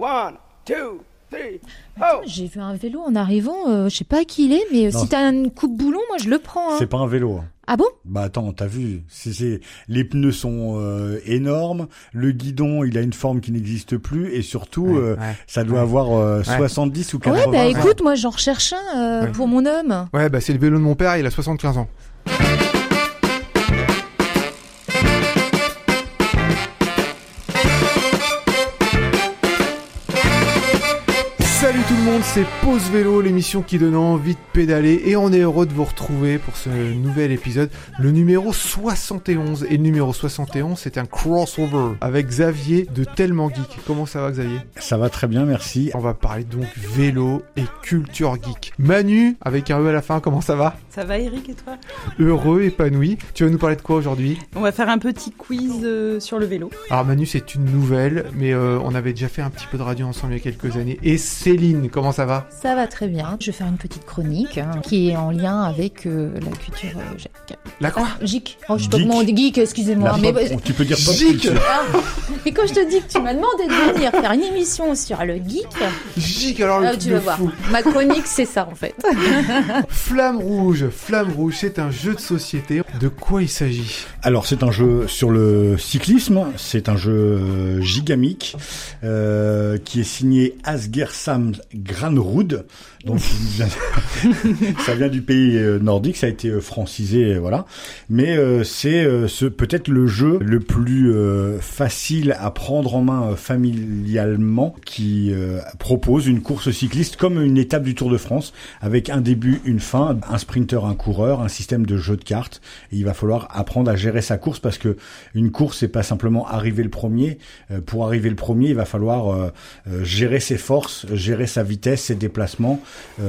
One, two, three, Attends, oh! J'ai vu un vélo en arrivant, euh, je sais pas qui il est, mais euh, Non, si t'as une coupe boulon, moi je le prends. hein. C'est pas un vélo. hein. Ah bon? Bah attends, t'as vu c'est, c'est- Les pneus sont euh, énormes, le guidon il a une forme qui n'existe plus et surtout Ouais, euh, ouais. ça doit Ouais. avoir euh, Ouais. 70 ou 80 Ouais, bah ans. écoute, moi j'en recherche un euh, Ouais. pour mon homme. Ouais, bah c'est le vélo de mon père, il a 75 ans. Monde, c'est Pause Vélo, l'émission qui donne envie de pédaler et on est heureux de vous retrouver pour ce nouvel épisode, le numéro 71. Et le numéro 71, c'est un crossover avec Xavier de Tellement Geek. Comment ça va Xavier? Ça va très bien, merci. On va parler donc vélo et culture geek. Manu, avec un E à la fin, comment ça va? Ça va Eric et toi? Heureux, épanoui. Tu vas nous parler de quoi aujourd'hui? On va faire un petit quiz euh, sur le vélo. Alors Manu, c'est une nouvelle, mais euh, on avait déjà fait un petit peu de radio ensemble il y a quelques années. Et Céline, comment ça va Ça va très bien. Je vais faire une petite chronique hein, qui est en lien avec euh, la culture euh, geek. La quoi Geek. Oh, je sais pas Geek. comment on dit geek, excusez-moi. Mais, pop- tu peux dire pop Geek. culture. Ah, mais quand je te dis que tu m'as demandé de venir faire une émission sur le geek, Geek, alors le ah, tu vas voir. fou. Ma chronique, c'est ça en fait. Flamme Rouge, Flamme Rouge, c'est un jeu de société. De quoi il s'agit Alors c'est un jeu sur le cyclisme, c'est un jeu euh, gigamique euh, qui est signé Asgersam Granrud. Donc ça vient du pays euh, nordique, ça a été euh, francisé, euh, voilà. Mais euh, c'est euh, ce peut-être le jeu le plus euh, facile à prendre en main familialement, qui euh, propose une course cycliste comme une étape du Tour de France, avec un début, une fin, un sprinter, un coureur, un système de jeu de cartes. Et il va falloir apprendre à gérer sa course parce que une course, c'est pas simplement arriver le premier. Euh, pour arriver le premier, il va falloir gérer ses forces, gérer sa vitesse, ses déplacements,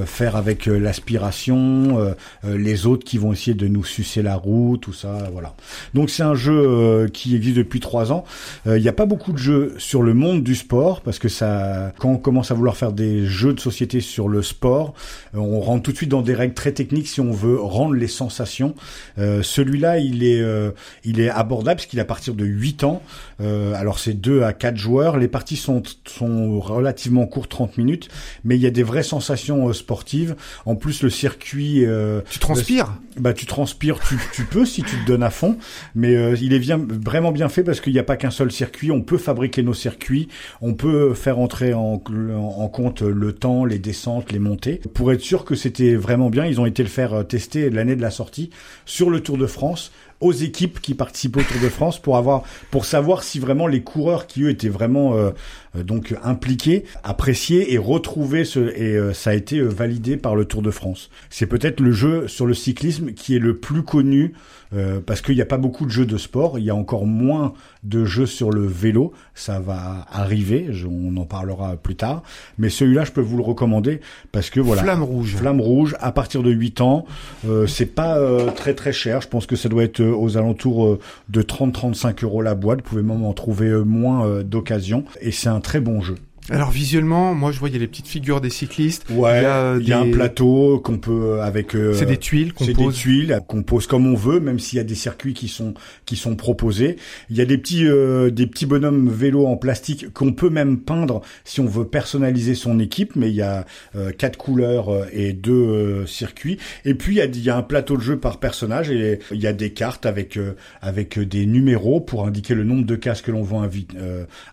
faire avec euh, l'aspiration, euh, euh, les autres qui vont essayer de nous sucer la roue, tout ça, voilà. Donc c'est un jeu euh, qui existe depuis trois ans. Euh, Il n'y a pas beaucoup de jeux sur le monde du sport parce que ça, quand on commence à vouloir faire des jeux de société sur le sport, euh, on rentre tout de suite dans des règles très techniques si on veut rendre les sensations. Euh, Celui-là, il est, euh, il est abordable parce qu'il est à partir de 8 ans. Euh, alors c'est 2 à 4 joueurs. Les parties sont, sont relativement courtes, 30 minutes, mais il y a des vraies sensations euh, sportives. En plus, le circuit, euh, Tu transpires bah tu transpires, tu, tu peux si tu te donnes à fond, mais euh, il est bien, vraiment bien fait parce qu'il n'y a pas qu'un seul circuit. On peut fabriquer nos circuits, on peut faire entrer en, en compte le temps, les descentes, les montées. Pour être sûr que c'était vraiment bien, ils ont été le faire tester l'année de la sortie sur le Tour de France aux équipes qui participent au Tour de France pour avoir pour savoir si vraiment les coureurs qui eux étaient vraiment euh, euh, donc impliqués appréciaient et retrouvaient ce et euh, ça a été validé par le Tour de France. C'est peut-être le jeu sur le cyclisme qui est le plus connu euh, parce qu'il n'y a pas beaucoup de jeux de sport, il y a encore moins de jeux sur le vélo, ça va arriver, je- on en parlera plus tard, mais celui-là je peux vous le recommander parce que voilà. Flamme Rouge. Flamme rouge à partir de 8 ans, euh, c'est pas euh, très très cher. Je pense que ça doit être euh, aux alentours euh, de 30-35 euros la boîte. Vous pouvez même en trouver moins d'occasion. Et c'est un très bon jeu. Alors visuellement, moi je vois il y a les petites figures des cyclistes. Ouais. Il y a, Il y a un plateau qu'on peut euh, avec. euh, C'est des tuiles qu'on c'est des pose. tuiles qu'on pose comme on veut, même s'il y a des circuits qui sont qui sont proposés. Il y a des petits euh, des petits bonhommes vélos en plastique qu'on peut même peindre si on veut personnaliser son équipe. Mais il y a euh, quatre couleurs euh, et deux euh, circuits. Et puis il y a il y a un plateau de jeu par personnage et il y a des cartes avec euh, avec des numéros pour indiquer le nombre de cases que l'on veut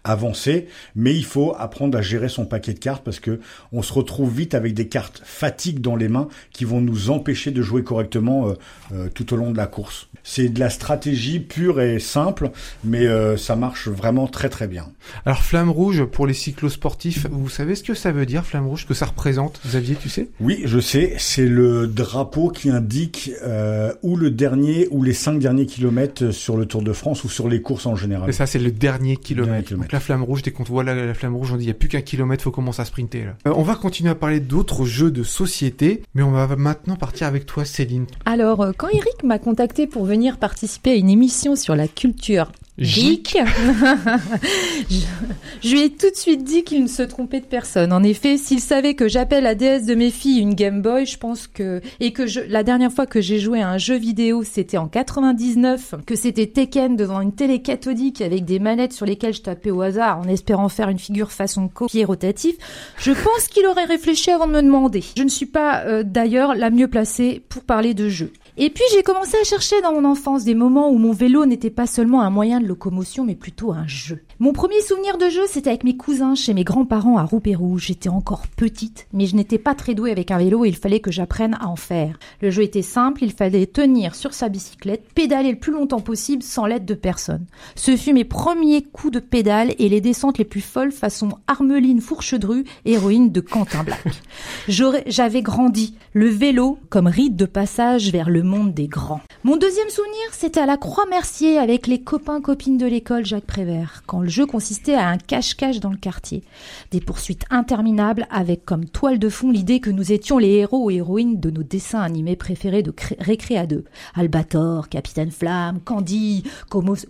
avancer. Mais il faut apprendre à gérer son paquet de cartes parce que on se retrouve vite avec des cartes fatigue dans les mains qui vont nous empêcher de jouer correctement euh, euh, tout au long de la course. C'est de la stratégie pure et simple, mais euh, ça marche vraiment très très bien. Alors Flamme Rouge pour les cyclosportifs, vous savez ce que ça veut dire Flamme Rouge, que ça représente? Xavier, tu sais? Oui, je sais, c'est le drapeau qui indique ou le dernier ou les cinq derniers kilomètres sur le Tour de France ou sur les courses en général. Et ça c'est le dernier kilomètre. Dernier kilomètre. Donc la Flamme Rouge, dès qu'on voit la, la Flamme Rouge, on dit il n'y a plus qu'un kilomètre, faut commencer à sprinter là. Euh, on va continuer à parler d'autres jeux de société, mais on va maintenant partir avec toi Céline. Alors, euh, quand Eric m'a contacté pour venir participer à une émission sur la culture Je, je lui ai tout de suite dit qu'il ne se trompait de personne. En effet, s'il savait que j'appelle la déesse de mes filles une Game Boy, je pense que et que je, la dernière fois que j'ai joué à un jeu vidéo, c'était en 99, que c'était Tekken devant une télé cathodique avec des manettes sur lesquelles je tapais au hasard en espérant faire une figure façon copier rotatif, je pense qu'il aurait réfléchi avant de me demander. Je ne suis pas euh, d'ailleurs la mieux placée pour parler de jeu. Et puis j'ai commencé à chercher dans mon enfance des moments où mon vélo n'était pas seulement un moyen de locomotion, mais plutôt un jeu. Mon premier souvenir de jeu, c'était avec mes cousins chez mes grands-parents à Roupérouge. J'étais encore petite, mais je n'étais pas très douée avec un vélo et il fallait que j'apprenne à en faire. Le jeu était simple, il fallait tenir sur sa bicyclette, pédaler le plus longtemps possible sans l'aide de personne. Ce fut mes premiers coups de pédale et les descentes les plus folles façon Armeline Fourchedru, héroïne de Quentin Black. J'avais grandi, le vélo comme rite de passage vers le monde des grands. Mon deuxième souvenir, c'était à la Croix-Mercier avec les copains-copines de l'école Jacques Prévert, quand le jeu consistait à un cache-cache dans le quartier. Des poursuites interminables avec comme toile de fond l'idée que nous étions les héros et héroïnes de nos dessins animés préférés de cré- Récré à deux. Albator, Capitaine Flamme, Candy,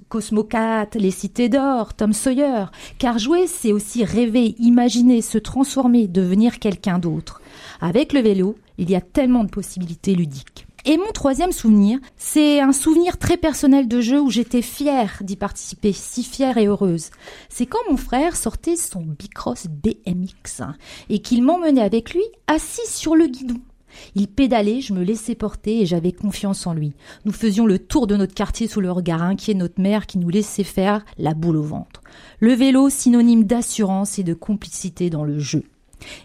Cosmocat, Les Cités d'Or, Tom Sawyer. Car jouer, c'est aussi rêver, imaginer, se transformer, devenir quelqu'un d'autre. Avec le vélo, il y a tellement de possibilités ludiques. Et mon troisième souvenir, c'est un souvenir très personnel de jeu où j'étais fière d'y participer, si fière et heureuse. C'est quand mon frère sortait son Bicross BMX hein, et qu'il m'emmenait avec lui assis sur le guidon. Il pédalait, je me laissais porter et j'avais confiance en lui. Nous faisions le tour de notre quartier sous le regard inquiet de notre mère qui nous laissait faire la boule au ventre. Le vélo, synonyme d'assurance et de complicité dans le jeu.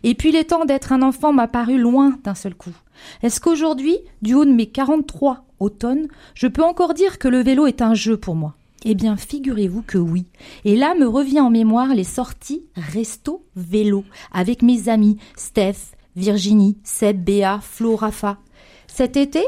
Et puis les temps d'être un enfant m'a loin d'un seul coup. Est-ce qu'aujourd'hui, du haut de mes 43 automnes, je peux encore dire que le vélo est un jeu pour moi? Eh bien, figurez-vous que oui. Et là me revient en mémoire les sorties resto vélo avec mes amis Steph, Virginie, Seb, Béa, Flo, Rafa. Cet été,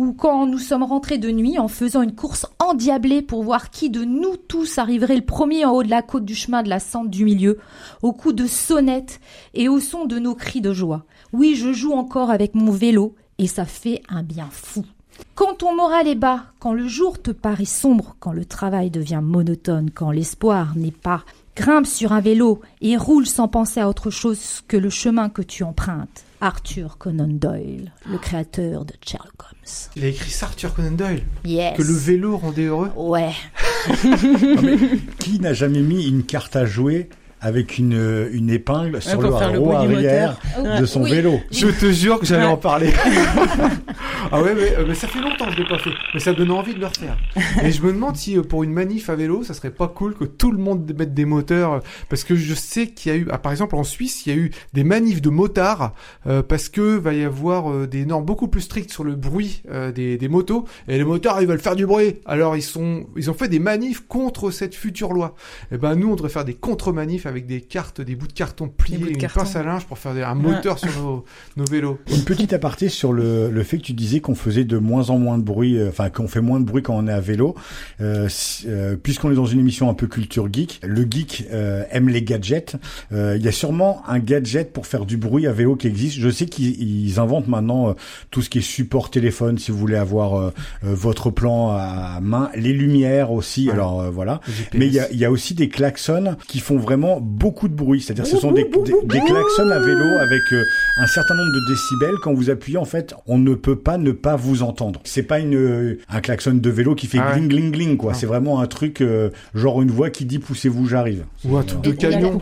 ou quand nous sommes rentrés de nuit en faisant une course endiablée pour voir qui de nous tous arriverait le premier en haut de la côte du chemin de la Sente du milieu, au coup de sonnette et au son de nos cris de joie. Oui, je joue encore avec mon vélo et ça fait un bien fou. Quand ton moral est bas, quand le jour te paraît sombre, quand le travail devient monotone, quand l'espoir n'est pas, grimpe sur un vélo et roule sans penser à autre chose que le chemin que tu empruntes. Arthur Conan Doyle, le créateur de Sherlock Holmes. Il a écrit ça, Arthur Conan Doyle. Yes. Que le vélo rendait heureux. Ouais. Non, mais qui n'a jamais mis une carte à jouer avec une, une épingle sur le du arrière moteur. de son Oui. vélo Je te jure que j'allais Ouais. en parler. ah ouais, mais, euh, mais ça fait longtemps que je l'ai pas fait. Mais ça donne envie de le refaire. Et je me demande si euh, pour une manif à vélo, ça serait pas cool que tout le monde mette des moteurs. euh, Parce que je sais qu'il y a eu, ah, par exemple en Suisse, il y a eu des manifs de motards euh, parce que va y avoir euh, des normes beaucoup plus strictes sur le bruit euh, des, des motos. Et les motards, ils veulent faire du bruit. Alors ils sont, ils ont fait des manifs contre cette future loi. Et ben nous, on devrait faire des contre-manifs avec des cartes, des bouts de carton pliés, de une carton. pince à linge pour faire un moteur sur nos, nos vélos. Une petite aparté sur le, le fait que tu disais qu'on faisait de moins en moins de bruit, euh, enfin qu'on fait moins de bruit quand on est à vélo. Euh, si- euh, Puisqu'on est dans une émission un peu culture geek, le geek euh, aime les gadgets. Euh, Il y a sûrement un gadget pour faire du bruit à vélo qui existe. Je sais qu'ils ils inventent maintenant euh, tout ce qui est support téléphone si vous voulez avoir euh, euh, votre plan à main, les lumières aussi. Ouais. Alors euh, voilà. GPS. Mais il y a, il y a aussi des klaxons qui font vraiment beaucoup de bruit. C'est-à-dire ce sont des, des, des klaxons à vélo avec euh, un certain nombre de décibels. Quand vous appuyez, en fait, on ne peut pas ne pas vous entendre. C'est pas une, euh, un klaxon de vélo qui fait Ah ouais. gling gling gling quoi. Ah. C'est vraiment un truc euh, genre une voix qui dit poussez-vous, j'arrive. Ou un truc de camion.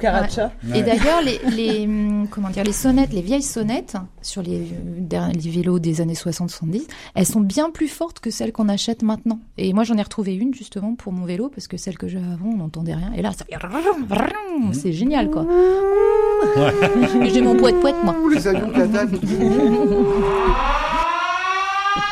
Et d'ailleurs, les, les, hum, comment dire, les sonnettes, les vieilles sonnettes sur euh, les vélos des années 60-70, elles sont bien plus fortes que celles qu'on achète maintenant. Et moi, j'en ai retrouvé une justement pour mon vélo parce que celle que j'avais avant, on n'entendait rien. Et là, ça fait c'est génial quoi. Et J'ai mon poète poète moi. Les avions qui attaquent.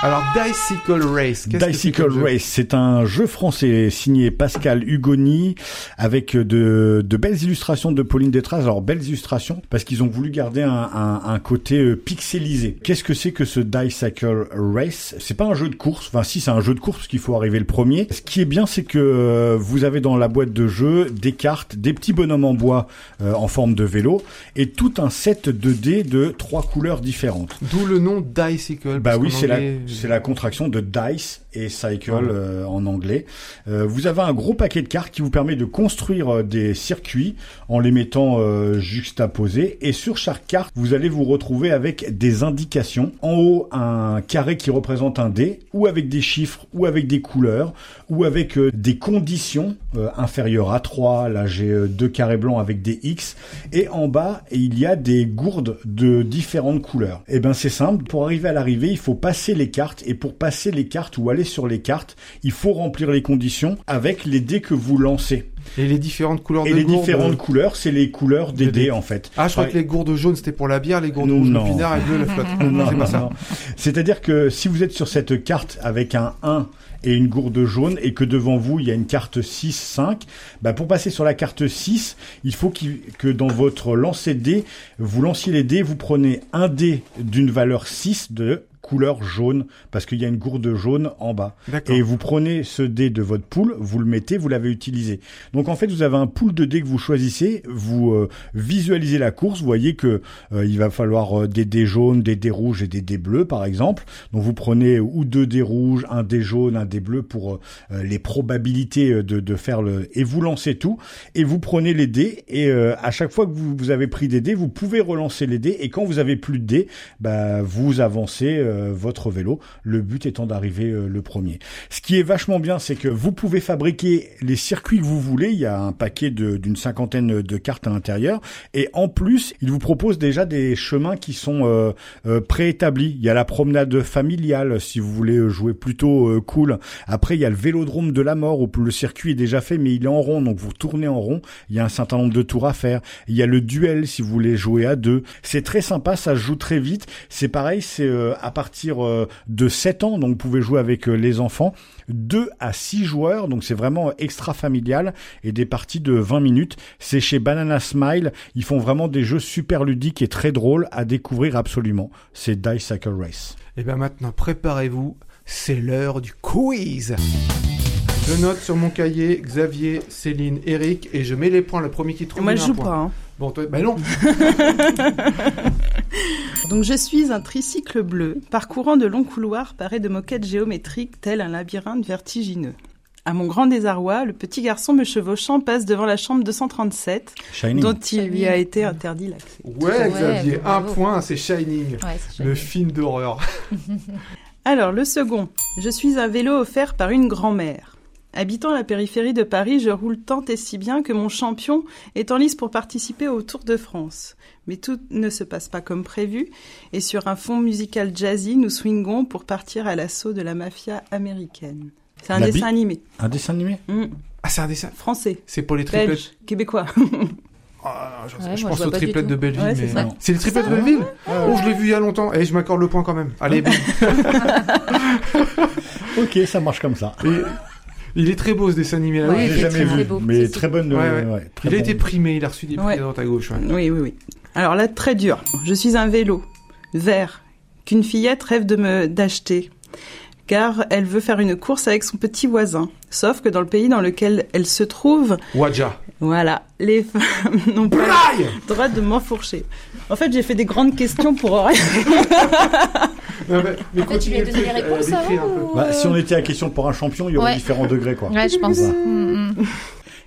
Alors, Dicycle Race. qu'est-ce que Race, c'est un jeu français signé Pascal Hugoni avec de, de belles illustrations de Pauline Détraz. Alors belles illustrations parce qu'ils ont voulu garder un, un, un côté euh, pixelisé. Qu'est-ce que c'est que ce Dicycle Race? C'est pas un jeu de course. Enfin si, c'est un jeu de course parce qu'il faut arriver le premier. Ce qui est bien, c'est que euh, vous avez dans la boîte de jeu des cartes, des petits bonhommes en bois euh, en forme de vélo et tout un set de dés de trois couleurs différentes. D'où le nom Dicycle. Bah oui, c'est la, c'est la contraction de dice et cycle euh, en anglais. Euh, vous avez un gros paquet de cartes qui vous permet de construire euh, des circuits en les mettant juxtaposés. Et sur chaque carte, vous allez vous retrouver avec des indications. En haut, un carré qui représente un dé, ou avec des chiffres, ou avec des couleurs, ou avec des conditions inférieures à 3. Là, j'ai deux carrés blancs avec des X. Et en bas, il y a des gourdes de différentes couleurs. Et ben c'est simple. Pour arriver à l'arrivée, il faut passer les cartes. Et pour passer les cartes ou aller sur les cartes, il faut remplir les conditions avec les dés que vous lancez. Et les différentes couleurs Et de les gourdes, différentes euh, couleurs, c'est les couleurs des de dés. dés en fait. Ah, je crois Ouais. que les gourdes jaunes c'était pour la bière, les gourdes Non. rouges le pinard et bleu la flotte. Non, c'est pas ça. C'est-à-dire que si vous êtes sur cette carte avec un 1 et une gourde jaune et que devant vous il y a une carte 6, 5, bah pour passer sur la carte 6, il faut que dans votre lancer de dés, vous lanciez les dés, vous prenez un dé d'une valeur 6 de couleur jaune parce qu'il y a une gourde jaune en bas. Et vous prenez ce dé de votre pool, vous le mettez, vous l'avez utilisé. Donc en fait, vous avez un pool de dés que vous choisissez, vous euh, visualisez la course, vous voyez que euh, il va falloir euh, des dés jaunes, des dés rouges et des dés bleus par exemple. Donc vous prenez ou deux dés rouges, un dé jaune, un dé bleu pour euh, euh, les probabilités euh, de, de faire le et vous lancez tout et vous prenez les dés et euh, à chaque fois que vous, vous avez pris des dés, vous pouvez relancer les dés et quand vous avez plus de dés, bah vous avancez euh, votre vélo. Le but étant d'arriver euh, le premier. Ce qui est vachement bien, c'est que vous pouvez fabriquer les circuits que vous voulez. Il y a un paquet d'une cinquantaine de cartes à l'intérieur. Et en plus, il vous propose déjà des chemins qui sont euh, euh, préétablis. Il y a la promenade familiale, si vous voulez euh, jouer plutôt euh, cool. Après, il y a le vélodrome de la mort, où le circuit est déjà fait, mais il est en rond, donc vous tournez en rond. Il y a un certain nombre de tours à faire. Il y a le duel, si vous voulez jouer à deux. C'est très sympa, ça se joue très vite. C'est pareil, c'est euh, à partir euh, de 7 ans, donc vous pouvez jouer avec euh, les enfants. 2 à 6 joueurs, donc c'est vraiment extra familial et des parties de 20 minutes. C'est chez Banana Smile, ils font vraiment des jeux super ludiques et très drôles à découvrir absolument. C'est Dice Cycle Race. Et bien maintenant, préparez-vous, c'est l'heure du quiz. Je note sur mon cahier Xavier, Céline, Eric et je mets les points. Le premier qui trouve. Moi, je joue point. pas. hein. Bon, toi, bah non. Donc, je suis un tricycle bleu, parcourant de longs couloirs parés de moquettes géométriques, tel un labyrinthe vertigineux. À mon grand désarroi, le petit garçon me chevauchant passe devant la chambre 237, Shining. dont il lui a été interdit l'accès. Ouais, Ouais, Xavier, un bravo. point, c'est Shining, Ouais, le film d'horreur. Alors, le second. Je suis un vélo offert par une grand-mère. Habitant la périphérie de Paris, je roule tant et si bien que mon champion est en lice pour participer au Tour de France. Mais tout ne se passe pas comme prévu, et sur un fond musical jazzy, nous swingons pour partir à l'assaut de la mafia américaine. C'est un La dessin animé. Un dessin animé? Mm. Ah, c'est un dessin? Français, C'est pour les triplettes? belge, québécois. Ah, je, Ouais, je pense je triplettes tout. de Belleville. Ouais, mais c'est triplettes Ça de Belleville Oh, je l'ai vu il y a longtemps. Et je m'accorde le point quand même. Allez. Ok, ça marche comme ça. Et il est très beau ce dessin animé là. Ouais, oui, J'ai jamais très vu, beau, mais très bonne. Ouais, euh, ouais. ouais, très Il a été primé, il a reçu des prix Ouais. à droite à gauche. ouais. Oui, oui, oui. Alors là, très dur. Je suis un vélo, vert, qu'une fillette rêve de me d'acheter. Car elle veut faire une course avec son petit voisin. Sauf que dans le pays dans lequel elle se trouve, Wadja. voilà, les femmes n'ont pas le droit de m'enfourcher. En fait, j'ai fait des grandes questions pour rien. Non, mais, mais En fait, tu lui as donné les réponses euh, d'écrire avant Bah, si on était à question pour un champion, il y aurait Ouais. différents degrés, quoi. Ouais, je pense. Ouais. Mm, mm.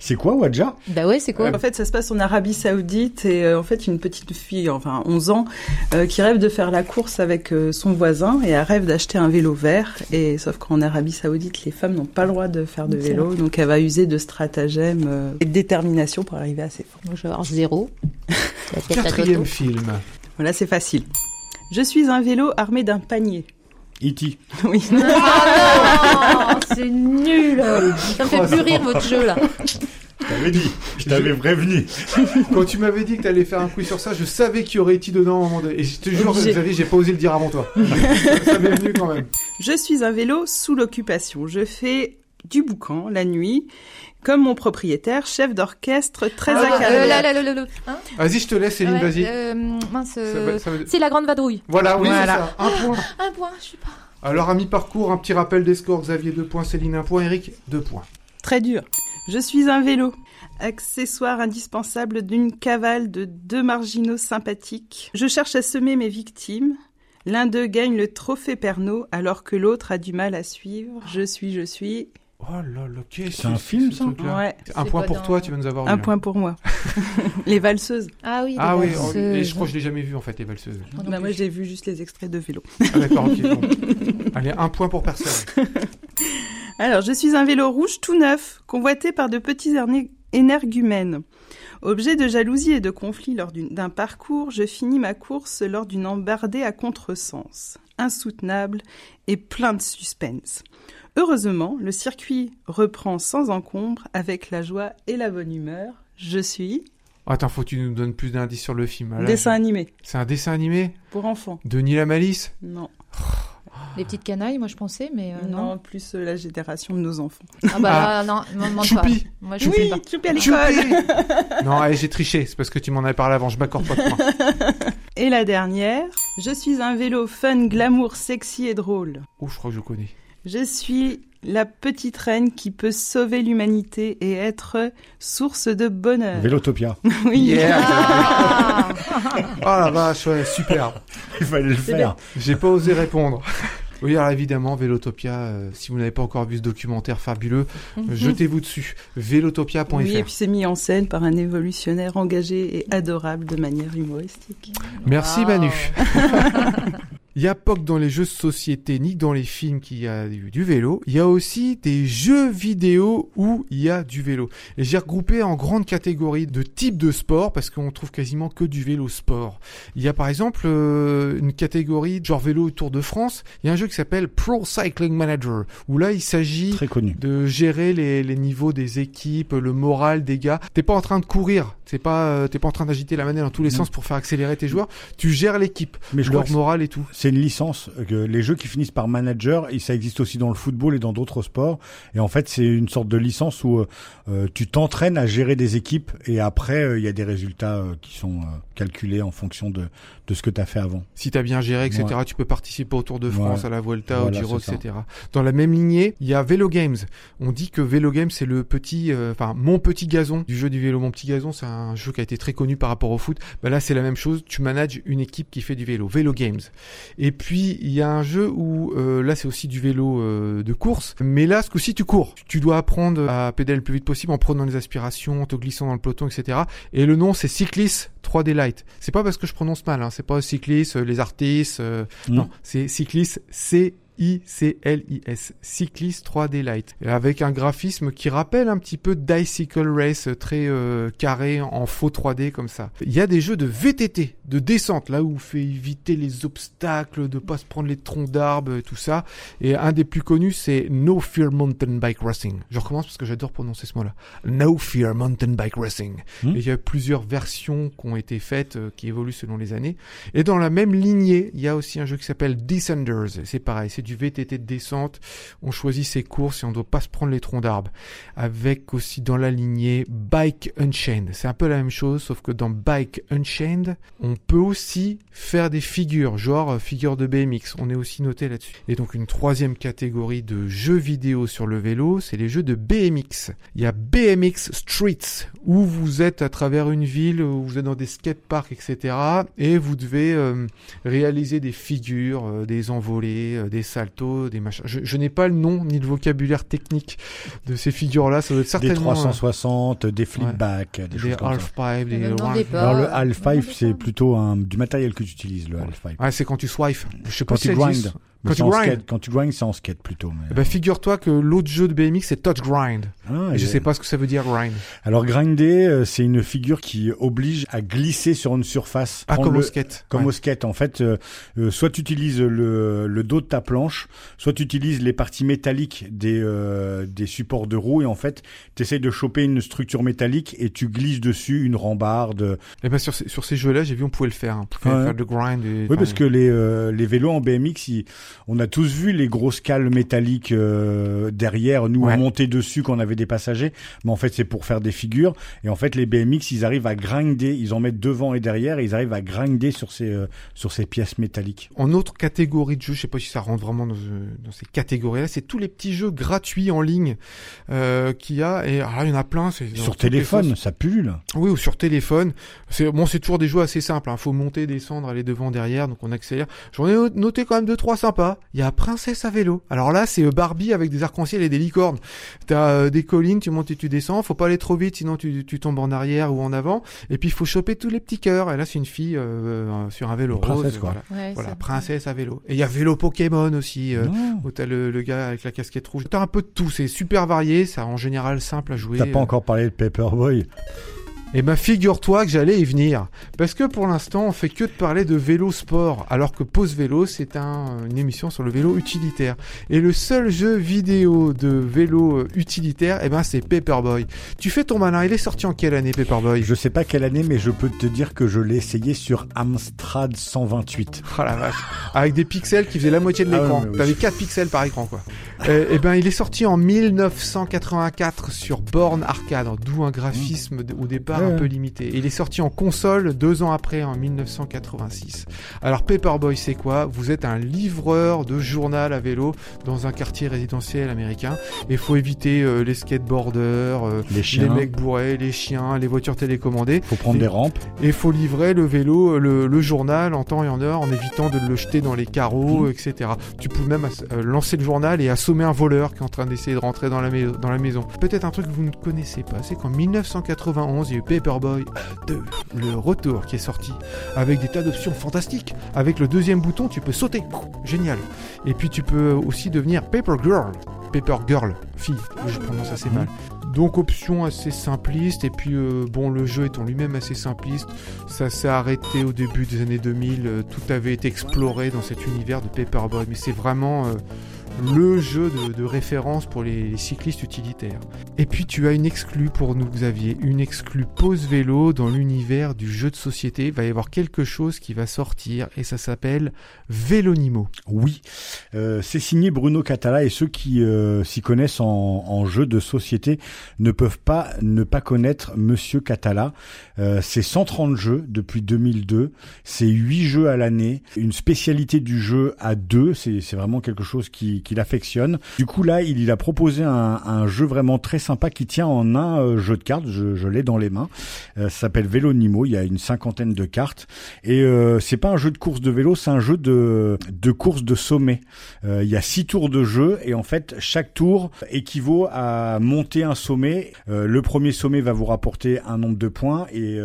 C'est quoi, Wadja? Bah ouais, c'est quoi? En fait, ça se passe en Arabie Saoudite et euh, en fait, une petite fille, enfin 11 ans, euh, qui rêve de faire la course avec euh, son voisin et elle rêve d'acheter un vélo vert. Et sauf qu'en Arabie Saoudite, les femmes n'ont pas le droit de faire de vélo, donc elle va user de stratagèmes euh, et de détermination pour arriver à ses fins. Moi, je vais avoir zéro. Quatrième film. Voilà, c'est facile. Je suis un vélo armé d'un panier. E.T. Oui. Ah, c'est nul. Ça me fait plus rire votre jeu là. Je t'avais dit, je t'avais prévenu. Quand tu m'avais dit que t'allais faire un quiz sur ça, je savais qu'il y aurait été dedans à un moment donné. Et je te jure. Xavier, j'ai pas osé le dire avant toi. ça m'est venu quand même. Je suis un vélo sous l'occupation. Je fais du boucan la nuit, comme mon propriétaire, chef d'orchestre très Ah, accablé. euh, là, là, là, là, là. Hein Vas-y, je te laisse, Céline, Ouais, vas-y. euh, mince. Euh, C'est la grande vadrouille. Voilà, oui, Voilà. ça. Un point. Un point, je suis pas. Alors, à mi-parcours, un petit rappel des scores. Xavier, 2 points. Céline, 1 point. Eric, 2 points. Très dur. Je suis un vélo, accessoire indispensable d'une cavale de deux marginaux sympathiques. Je cherche à semer mes victimes. L'un d'eux gagne le trophée Pernod alors que l'autre a du mal à suivre. Je suis, je suis. Oh là là, qu'est-ce C'est un film, ce ça truc-là Ouais, Un point pour dans- toi, tu vas nous avoir un eu, point pour moi. Les valseuses. Ah oui, Ah les oui, valseuses. et je crois que je l'ai jamais vu en fait, les valseuses. Moi non Bah, moi, j'ai vu juste les extraits de vélo. Ah d'accord, ok. bon. Allez, un point pour personne. Alors, je suis un vélo rouge tout neuf, convoité par de petits énergumènes. Objet de jalousie et de conflit lors d'un parcours, je finis ma course lors d'une embardée à contresens. Insoutenable et plein de suspense. Heureusement, le circuit reprend sans encombre avec la joie et la bonne humeur. Je suis Attends, faut que tu nous donnes plus d'indices sur le film. Ah, là, dessin je- animé C'est un dessin animé? Pour enfants. Denis la Malice Non, Les petites canailles, moi je pensais, mais euh, non, non. plus euh, la génération de nos enfants. Ah bah non, non, me demande pas. Choupi. Moi je sais pas. Choupi à l'école. Non, allez, j'ai triché, c'est parce que tu m'en avais parlé avant, je m'accorde pas de point. Et la dernière, je suis un vélo fun, glamour, sexy et drôle. Oh, je crois que je connais. Je suis la petite reine qui peut sauver l'humanité et être source de bonheur. Vélotopia. Oui. Yeah. Ah Oh la vache, ouais, super. Il fallait le faire. J'ai pas osé répondre. Oui, alors évidemment, Vélotopia, euh, si vous n'avez pas encore vu ce documentaire fabuleux, euh, jetez-vous dessus. Vélotopia.fr. Oui, et puis c'est mis en scène par un évolutionnaire engagé et adorable de manière humoristique. Merci Wow. Manu. Il y a pas que dans les jeux de société ni dans les films qu'il y a du, du vélo, il y a aussi des jeux vidéo où il y a du vélo. Et j'ai regroupé en grandes catégories de types de sport parce qu'on trouve quasiment que du vélo sport. Il y a par exemple euh, une catégorie genre vélo Tour de France, il y a un jeu qui s'appelle Pro Cycling Manager où là il s'agit de gérer les, les niveaux des équipes, le moral des gars. T'es pas en train de courir, c'est pas euh, t'es pas en train d'agiter la manette dans tous les Non. sens pour faire accélérer tes joueurs. Tu gères l'équipe, leur moral et tout. c'est une licence. Que les jeux qui finissent par manager, et ça existe aussi dans le football et dans d'autres sports. Et en fait, c'est une sorte de licence où euh, euh, tu t'entraînes à gérer des équipes et après, euh, il y a des résultats euh, qui sont euh, calculés en fonction de, de ce que tu as fait avant. Si t'as bien géré, etc., Ouais. tu peux participer au Tour de France, Ouais. à la Vuelta, au Voilà, Giro, c'est ça. etc. Dans la même lignée, il y a Vélo Games. On dit que Vélo Games, c'est le petit, euh, enfin, mon petit gazon du jeu du vélo. Mon petit gazon, c'est un jeu qui a été très connu par rapport au foot. Bah là, c'est la même chose. Tu manages une équipe qui fait du vélo. Vélo Games. Et puis, il y a un jeu où, euh, là, c'est aussi du vélo euh, de course. Mais là, ce coup-ci, tu cours. Tu dois apprendre à pédaler le plus vite possible en prenant les aspirations, en te glissant dans le peloton, etc. Et le nom, c'est Cyclis 3D Light. C'est pas parce que je prononce mal, hein. c'est pas Cyclis, euh, les artistes, euh, non, c'est Cyclis C I-C-L-I-S, Cyclist 3D Light, Et avec un graphisme qui rappelle un petit peu Dicycle Race, très euh, carré en faux 3D comme ça. Il y a des jeux de VTT, de descente, là où on fait éviter les obstacles, de pas se prendre les troncs d'arbres, tout ça. Et un des plus connus, c'est No Fear Mountain Bike Racing. Je recommence parce que j'adore prononcer ce mot-là. No Fear Mountain Bike Racing. Hmm. Et il y a plusieurs versions qui ont été faites, euh, qui évoluent selon les années. Et dans la même lignée, il y a aussi un jeu qui s'appelle Descenders. C'est pareil, c'est du VTT de descente. On choisit ses courses et on ne doit pas se prendre les troncs d'arbres. Avec aussi dans la lignée Bike Unchained. C'est un peu la même chose, sauf que dans Bike Unchained, on peut aussi faire des figures, genre euh, figures de BMX. On est aussi noté là-dessus. Et donc une troisième catégorie de jeux vidéo sur le vélo, c'est les jeux de BMX. Il y a BMX Streets, où vous êtes à travers une ville, où vous êtes dans des skateparks, etc. Et vous devez euh, réaliser des figures, euh, des envolées, des saltos, des machins. Je, je n'ai pas le nom ni le vocabulaire technique de ces figures-là. Ça doit être Des certainement... euh, 360, des flipbacks, des, des choses comme ça. half-pipe, des... Ouais. pas. Alors le half-pipe, c'est pas. plutôt un, du matériel que tu utilises, le half-pipe. Ouais, c'est quand tu swipe. Je sais pas Quand si tu ça existe. Quand tu grind. skate. Quand tu grind, c'est en skate plutôt. mais- ben, figure-toi que l'autre jeu de BMX, c'est Touch Grind. Ah, Et je et- sais pas ce que ça veut dire, grind. Alors grinder, euh, c'est une figure qui oblige à glisser sur une surface. Ah, Prendre comme le- au skate. Comme Ouais. au skate, en fait, euh, soit tu utilises le, le dos de ta planche, soit tu utilises les parties métalliques des, euh, des supports de roue, et en fait, tu essayes de choper une structure métallique et tu glisses dessus une rambarde. Eh ben, sur ces, sur ces jeux-là, j'ai vu, on pouvait le faire. hein. On pouvait Ouais. faire de grind. Et, Oui, parce que les, euh, les vélos en BMX, ils, on a tous vu les grosses cales métalliques euh, derrière nous Ouais. on montait dessus quand on avait des passagers mais en fait c'est pour faire des figures et en fait les BMX ils arrivent à grinder ils en mettent devant et derrière et ils arrivent à grinder sur ces euh, sur ces pièces métalliques En autre catégorie de jeux, je sais pas si ça rentre vraiment dans, euh, dans ces catégories-là, c'est tous les petits jeux gratuits en ligne euh, qu'il y a. Et alors là, il y en a plein. Sur téléphone ça pullule Oui, ou sur téléphone. C'est bon, c'est toujours des jeux assez simples. Il faut monter, descendre, aller devant, derrière, donc on accélère. J'en ai noté quand même deux trois Il y a Princesse à vélo. Alors là, c'est euh, Barbie avec des arcs-en-ciel et des licornes. T'as euh, des collines, tu montes et tu descends. Faut pas aller trop vite, sinon tu, tu tombes en arrière ou en avant. Et puis il faut choper tous les petits cœurs. Et là, c'est une fille euh, euh, sur un vélo Une princesse, rose. quoi. Voilà, Ouais, voilà princesse à vélo. Et il y a vélo Pokémon aussi. euh, où t'as le, le gars avec la casquette rouge. T'as un peu de tout, c'est super varié, ça en général simple à jouer. t'as pas Euh, encore parlé de Paperboy eh ben, figure-toi que j'allais y venir. Parce que pour l'instant, on fait que de parler de vélo sport, alors que Pause Vélo, c'est un- une émission sur le vélo utilitaire. Et le seul jeu vidéo de vélo euh, utilitaire, eh ben, c'est Paperboy. Tu fais ton malin, il est sorti en quelle année, Paperboy? Je sais pas quelle année mais je peux te dire que je l'ai essayé sur Amstrad 128 Oh la vache. Avec des pixels qui faisaient la moitié de Ah ouais, l'écran. mais oui. T'avais 4 pixels par écran, quoi. Euh, eh ben, il est sorti en 1984 sur Born Arcade, d'où un graphisme au départ Un peu limité. Il est sorti en console deux ans après, en 1986. Alors, Paperboy, c'est quoi? Vous êtes un livreur de journal à vélo dans un quartier résidentiel américain. Et faut éviter euh, les skateboarders, euh, les les mecs bourrés, les chiens, les voitures télécommandées. faut prendre Et- des rampes Et faut livrer le vélo, le, le journal en temps et en heure en évitant de le jeter dans les carreaux, Mhm. etc. Tu peux même euh, lancer le journal et assommer un voleur qui est en train d'essayer de rentrer dans la, dans la maison. Peut-être un truc que vous ne connaissez pas, c'est qu'en 1991, il y a eu Paperboy euh, 2, le retour qui est sorti, avec des tas d'options fantastiques. Avec le deuxième bouton, tu peux sauter. Génial. Et puis tu peux aussi devenir Paper Girl. Paper Girl, fille, je prononce assez mal. Donc option assez simpliste et puis euh, bon le jeu est en lui-même assez simpliste. Ça s'est arrêté au début des années 2000. euh, tout avait été exploré dans cet univers de Paperboy, mais c'est vraiment euh, le jeu de, référence pour les, cyclistes utilitaires. Et puis tu as une exclue pour nous Xavier, une exclue pause vélo dans l'univers du jeu de société. Il va y avoir quelque chose qui va sortir et ça s'appelle Vélonimo. Oui, Euh, c'est signé Bruno Catala et ceux qui euh, s'y connaissent en, en jeu de société ne peuvent pas ne pas connaître Monsieur Catala. Euh, c'est 130 jeux depuis 2002, c'est 8 jeux à l'année, une spécialité du jeu à deux, c'est vraiment quelque chose qui, qui l'affectionne. Du coup là, il, il a proposé un, un jeu vraiment très sympa qui tient en un euh, jeu de cartes, je, je l'ai dans les mains. Euh, ça s'appelle Vélonimo, il y a une cinquantaine de cartes et euh, c'est pas un jeu de course de vélo, c'est un jeu de, de course de sommet. Il y a six tours de jeu et en fait chaque tour équivaut à monter un sommet. Le premier sommet va vous rapporter un nombre de points et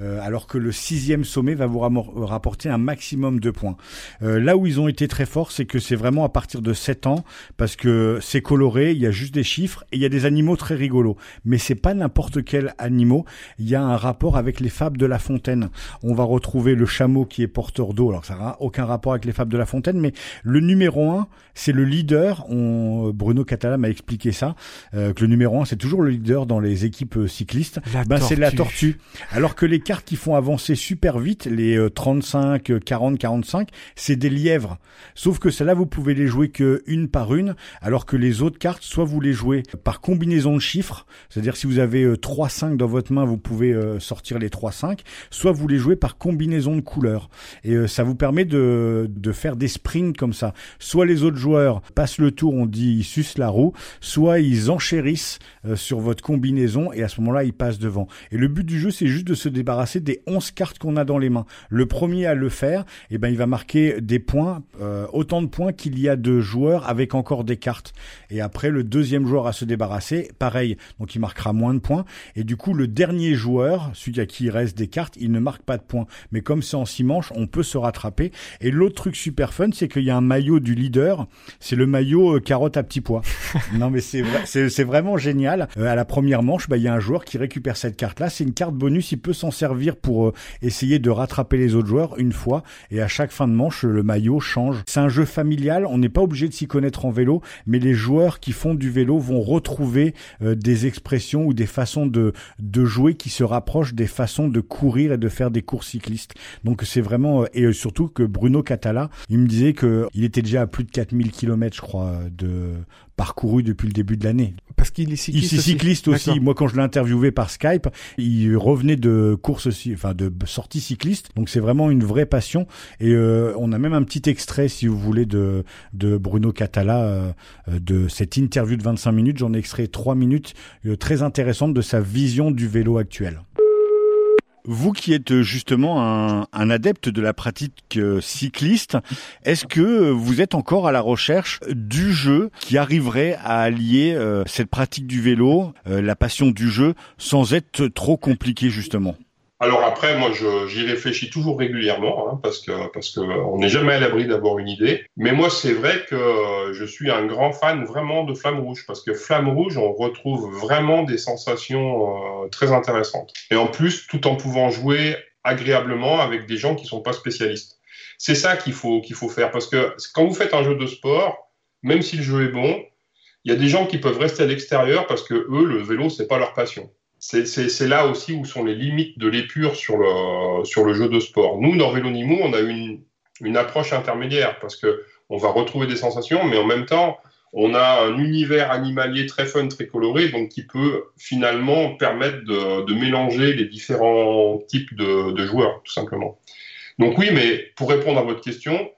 alors que le sixième sommet va vous rapporter un maximum de points. Euh, là où ils ont été très forts, c'est que c'est vraiment à partir de 7 ans parce que c'est coloré, il y a juste des chiffres et il y a des animaux très rigolos. Mais c'est pas n'importe quel animaux. Il y a un rapport avec les fables de La Fontaine. On va retrouver le chameau qui est porteur d'eau. Alors ça n'a aucun rapport avec les fables de La Fontaine, mais le numéro un, c'est le leader. On, Bruno Catala m'a expliqué ça, euh, que le numéro un, c'est toujours le leader dans les équipes euh, cyclistes. Ben, c'est la tortue. Alors que les cartes qui font avancer super vite, les euh, 35, euh, 40, 45, c'est des lièvres. Sauf que celles-là, vous pouvez les jouer que une par une, alors que les autres cartes, soit vous les jouez par combinaison de chiffres, c'est-à-dire si vous avez euh, 3 5 dans votre main, vous pouvez euh, sortir les 3 5, soit vous les jouez par combinaison de couleurs. Et euh, ça vous permet de, de faire des sprints comme ça. Soit les autres joueurs passent le tour, on dit ils sucent la roue, soit ils enchérissent euh, sur votre combinaison et à ce moment-là, ils passent devant. Et le but du jeu, c'est juste de se débarrasser des 11 cartes qu'on a dans les mains. Le premier à le faire, eh ben, il va marquer des points, euh, autant de points qu'il y a de joueurs avec encore des cartes. Et après, le deuxième joueur à se débarrasser, pareil. Donc, il marquera moins de points. Et du coup, le dernier joueur, celui à qui il reste des cartes, il ne marque pas de points. Mais comme c'est en six manches, on peut se rattraper. Et l'autre truc super fun, c'est qu'il y a un maillot du leader. C'est le maillot euh, carotte à petits pois. non, mais c'est vrai, c'est vraiment génial. Euh, à la première manche, bah, il y a un joueur qui récupère cette carte-là. C'est une carte bonus. Il peut s'en servir pour euh, essayer de rattraper les autres joueurs une fois. Et à chaque fin de manche, le maillot change. C'est un jeu familial. On n'est pas obligé de s'y connaître en vélo, mais les joueurs qui font du vélo vont retrouver euh, des expressions ou des façons de, de jouer qui se rapprochent des façons de courir et de faire des courses cyclistes. Donc c'est vraiment, euh, et surtout que Bruno Catala, il me disait que il était déjà à plus de 4000 km, je crois, de parcouru depuis le début de l'année. Parce qu'il est cycliste. Il est cycliste aussi. Moi, quand je l'ai interviewé par Skype, il revenait de courses, enfin de sorties cyclistes. Donc c'est vraiment une vraie passion. Et euh, on a même un petit extrait, si vous voulez, de de Bruno Catala euh, euh, de cette interview de 25 minutes. J'en ai extrait 3 minutes euh, très intéressantes de sa vision du vélo actuel. Vous qui êtes euh, justement un, un adepte de la pratique euh, cycliste, est-ce que vous êtes encore à la recherche du jeu qui arriverait à allier euh, cette pratique du vélo, la passion du jeu, sans être trop compliqué justement? Alors après, moi, j'y réfléchis toujours régulièrement, hein, parce que parce que on n'est jamais à l'abri d'avoir une idée. Mais moi, c'est vrai que euh, je suis un grand fan vraiment de Flamme Rouge, parce que Flamme Rouge, on retrouve vraiment des sensations euh, très intéressantes. Et en plus, tout en pouvant jouer agréablement avec des gens qui sont pas spécialistes. C'est ça qu'il faut qu'il faut faire, parce que quand vous faites un jeu de sport, même si le jeu est bon, il y a des gens qui peuvent rester à l'extérieur parce que eux, le vélo, c'est pas leur passion. C'est- là aussi où sont les limites de l'épure sur le, jeu de sport. Nous, dans Vélo Nimo, on a une, approche intermédiaire parce que on va retrouver des sensations, mais en même temps, on a un univers animalier très fun, très coloré, donc qui peut finalement permettre de, mélanger les différents types de, joueurs, tout simplement. Donc oui, mais pour répondre à votre question,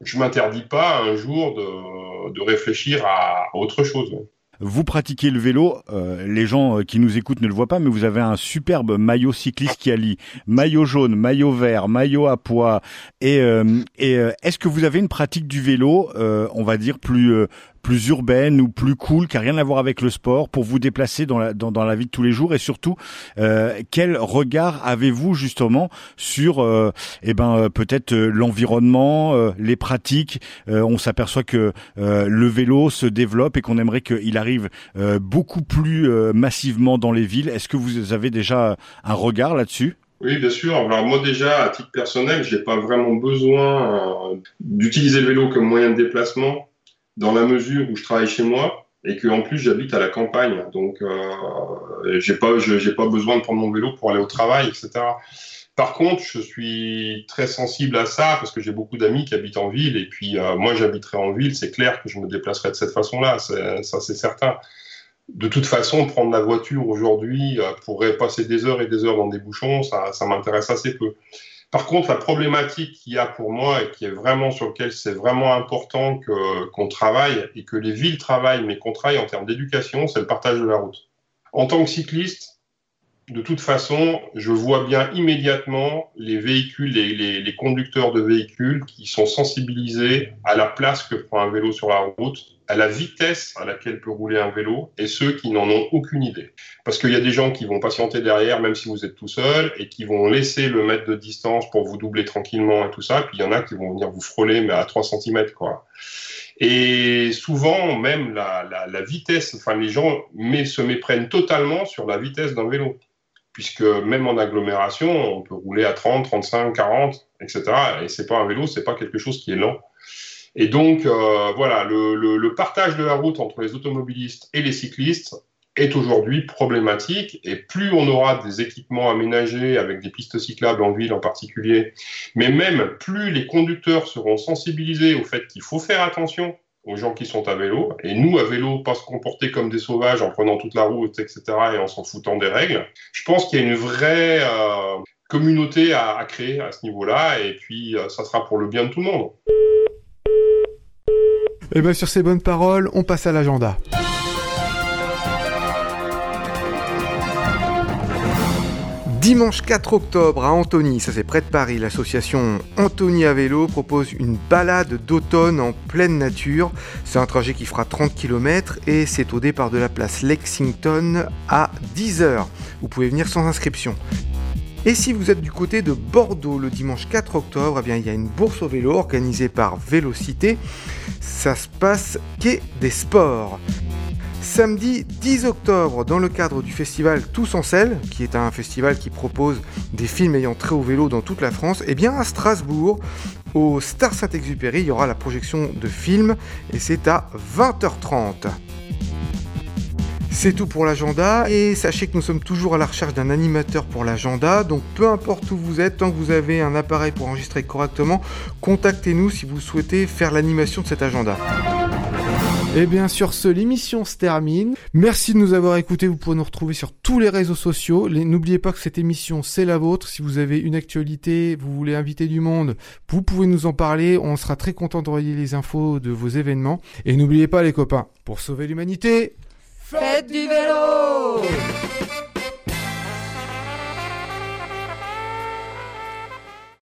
je m'interdis pas un jour de, réfléchir à autre chose. Vous pratiquez le vélo, euh, les gens euh, qui nous écoutent ne le voient pas, mais vous avez un superbe maillot cycliste qui allie maillot jaune, maillot vert, maillot à pois. Et, euh, est-ce que vous avez une pratique du vélo, on va dire plus plus urbaine ou plus cool, qui a rien à voir avec le sport, pour vous déplacer dans la dans, dans la vie de tous les jours Et surtout, euh, quel regard avez-vous justement sur, euh, eh ben peut-être euh, l'environnement, euh, les pratiques Euh, On s'aperçoit que euh, le vélo se développe et qu'on aimerait qu'il arrive beaucoup plus massivement dans les villes. Est-ce que vous avez déjà un regard là-dessus? Oui, bien sûr. Alors moi déjà, à titre personnel, j'ai pas vraiment besoin d'utiliser le vélo comme moyen de déplacement dans la mesure où je travaille chez moi et que en plus j'habite à la campagne. Donc euh, j'ai pas j'ai pas besoin de prendre mon vélo pour aller au travail, etc. Par contre, je suis très sensible à ça parce que j'ai beaucoup d'amis qui habitent en ville et puis euh, moi j'habiterai en ville, c'est clair que je me déplacerai de cette façon-là, ça c'est certain. De toute façon, prendre la voiture aujourd'hui euh, pour passer des heures et des heures dans des bouchons, ça, ça m'intéresse assez peu. Par contre, la problématique qu'il y a pour moi et qui est vraiment sur lequel c'est vraiment important que, qu'on travaille et que les villes travaillent, mais qu'on travaille en termes d'éducation, c'est le partage de la route. En tant que cycliste, de toute façon, je vois bien immédiatement les véhicules, les, les, conducteurs de véhicules qui sont sensibilisés à la place que prend un vélo sur la route, à la vitesse à laquelle peut rouler un vélo, et ceux qui n'en ont aucune idée. Parce qu'il y a des gens qui vont patienter derrière, même si vous êtes tout seul, et qui vont laisser le mètre de distance pour vous doubler tranquillement et tout ça, puis il y en a qui vont venir vous frôler, mais à 3 cm, quoi. Et souvent, même la, vitesse, enfin, les gens se méprennent totalement sur la vitesse d'un vélo. Puisque même en agglomération, on peut rouler à 30, 35, 40, etc. Et c'est pas un vélo, c'est pas quelque chose qui est lent. Et donc, euh, voilà, le, le, le partage de la route entre les automobilistes et les cyclistes est aujourd'hui problématique. Et plus on aura des équipements aménagés avec des pistes cyclables en ville en particulier, mais même plus les conducteurs seront sensibilisés au fait qu'il faut faire attention aux gens qui sont à vélo, et nous, à vélo, pas se comporter comme des sauvages en prenant toute la route, etc., et en s'en foutant des règles. Je pense qu'il y a une vraie euh, communauté à, créer à ce niveau-là, et puis euh, ça sera pour le bien de tout le monde. Et bien sur ces bonnes paroles, on passe à l'agenda. Dimanche 4 octobre à Antony, ça c'est près de Paris, l'association Antony à vélo propose une balade d'automne en pleine nature. C'est un trajet qui fera 30 km et c'est au départ de la place Lexington à 10h. Vous pouvez venir sans inscription. Et si vous êtes du côté de Bordeaux le dimanche 4 octobre, eh bien, il y a une bourse au vélo organisée par Vélocité. Ça se passe quai des sports. Samedi 10 octobre, dans le cadre du festival Tous en selle, qui est un festival qui propose des films ayant trait au vélo dans toute la France, et eh bien à Strasbourg, au Star Saint-Exupéry, il y aura la projection de films et c'est à 20h30. C'est tout pour l'agenda et sachez que nous sommes toujours à la recherche d'un animateur pour l'agenda. Donc peu importe où vous êtes, tant que vous avez un appareil pour enregistrer correctement, contactez-nous si vous souhaitez faire l'animation de cet agenda. Et bien sur ce, l'émission se termine. Merci de nous avoir écoutés. Vous pouvez nous retrouver sur tous les réseaux sociaux. N'oubliez pas que cette émission, c'est la vôtre. Si vous avez une actualité, vous voulez inviter du monde, vous pouvez nous en parler. On sera très content d'envoyer les infos de vos événements. Et n'oubliez pas les copains, pour sauver l'humanité, Faites du